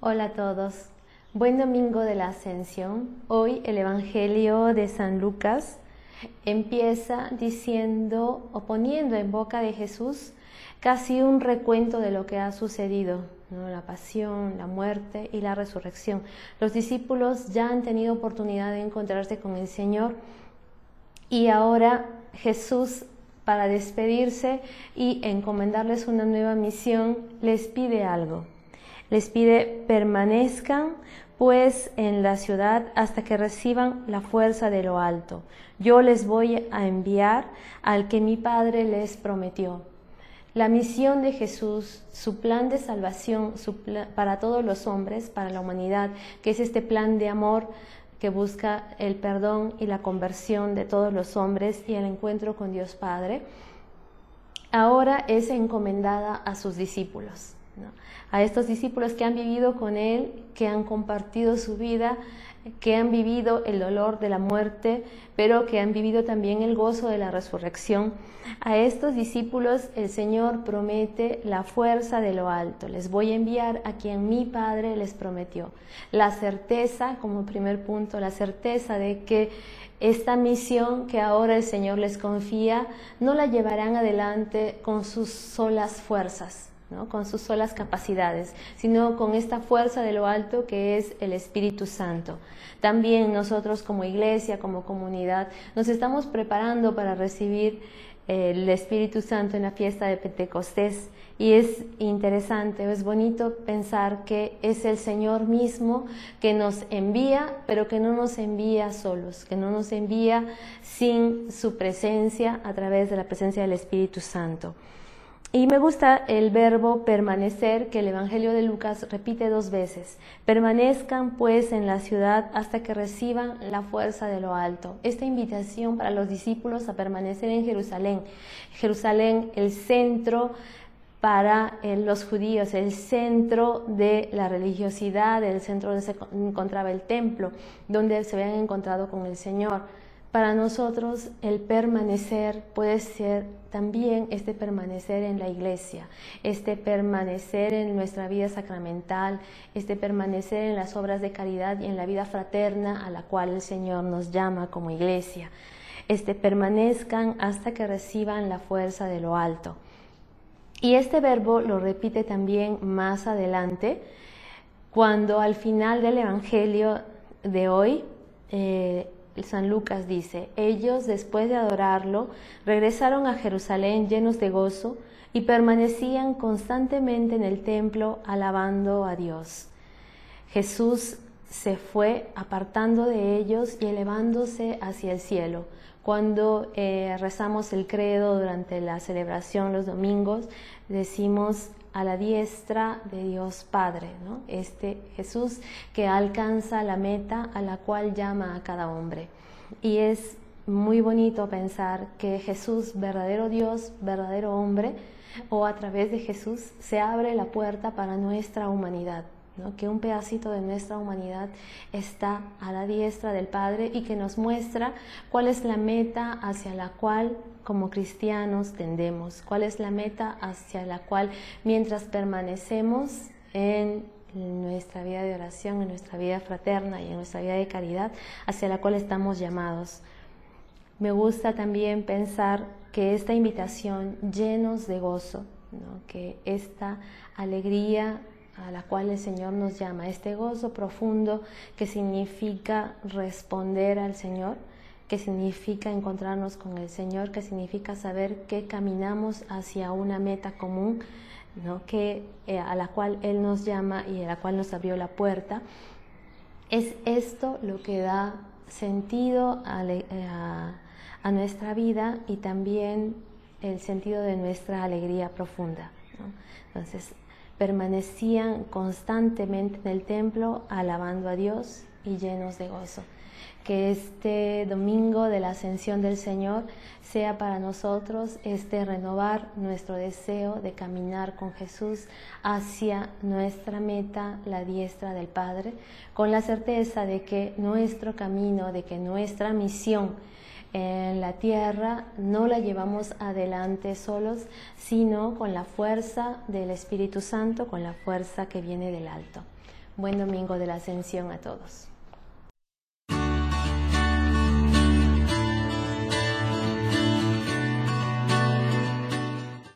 Hola a todos. Buen domingo de la Ascensión. Hoy el Evangelio de San Lucas empieza diciendo o poniendo en boca de Jesús casi un recuento de lo que ha sucedido, la pasión, la muerte y la resurrección. Los discípulos ya han tenido oportunidad de encontrarse con el Señor y ahora Jesús para despedirse y encomendarles una nueva misión les pide algo les pide permanezcan pues en la ciudad hasta que reciban la fuerza de lo alto. Yo les voy a enviar al que mi Padre les prometió. La misión de Jesús, su plan de salvación para todos los hombres, para la humanidad, que es este plan de amor que busca el perdón y la conversión de todos los hombres y el encuentro con Dios Padre, ahora es encomendada a sus discípulos a estos discípulos que han vivido con Él, que han compartido su vida, que han vivido el dolor de la muerte, pero que han vivido también el gozo de la resurrección. A estos discípulos el Señor promete la fuerza de lo alto. Les voy a enviar a quien mi Padre les prometió. La certeza, como primer punto, la certeza de que esta misión que ahora el Señor les confía, no la llevarán adelante con sus solas fuerzas con sus solas capacidades, sino con esta fuerza de lo alto que es el Espíritu Santo. También nosotros como iglesia, como comunidad, nos estamos preparando para recibir eh, el Espíritu Santo en la fiesta de Pentecostés y es interesante, es bonito pensar que es el Señor mismo que nos envía, pero que no nos envía solos, que no nos envía sin su presencia a través de la presencia del Espíritu Santo. Y me gusta el verbo permanecer que el Evangelio de Lucas repite dos veces. Permanezcan pues en la ciudad hasta que reciban la fuerza de lo alto. Esta invitación para los discípulos a permanecer en Jerusalén. Jerusalén, el centro para eh, los judíos, el centro de la religiosidad, el centro donde se encontraba el templo, donde se habían encontrado con el Señor. Para nosotros el permanecer puede ser también este permanecer en la iglesia, este permanecer en nuestra vida sacramental, este permanecer en las obras de caridad y en la vida fraterna a la cual el Señor nos llama como iglesia. Este permanezcan hasta que reciban la fuerza de lo alto. Y este verbo lo repite también más adelante, cuando al final del Evangelio de hoy, eh, San Lucas dice, ellos después de adorarlo regresaron a Jerusalén llenos de gozo y permanecían constantemente en el templo alabando a Dios. Jesús se fue apartando de ellos y elevándose hacia el cielo. Cuando eh, rezamos el credo durante la celebración los domingos, decimos a la diestra de Dios Padre, ¿no? este Jesús que alcanza la meta a la cual llama a cada hombre. Y es muy bonito pensar que Jesús, verdadero Dios, verdadero hombre, o a través de Jesús se abre la puerta para nuestra humanidad, que un pedacito de nuestra humanidad está a la diestra del Padre y que nos muestra cuál es la meta hacia la cual como cristianos tendemos, cuál es la meta hacia la cual mientras permanecemos en nuestra vida de oración, en nuestra vida fraterna y en nuestra vida de caridad, hacia la cual estamos llamados. Me gusta también pensar que esta invitación llenos de gozo, que esta alegría a la cual el Señor nos llama, este gozo profundo que significa responder al Señor, que significa encontrarnos con el Señor, que significa saber que caminamos hacia una meta común, ¿no? que, eh, a la cual Él nos llama y a la cual nos abrió la puerta. Es esto lo que da sentido a, a nuestra vida y también el sentido de nuestra alegría profunda. Entonces, permanecían constantemente en el templo alabando a Dios y llenos de gozo. Que este domingo de la ascensión del Señor sea para nosotros este renovar nuestro deseo de caminar con Jesús hacia nuestra meta, la diestra del Padre, con la certeza de que nuestro camino, de que nuestra misión, en la tierra no la llevamos adelante solos, sino con la fuerza del Espíritu Santo, con la fuerza que viene del alto. Buen domingo de la ascensión a todos.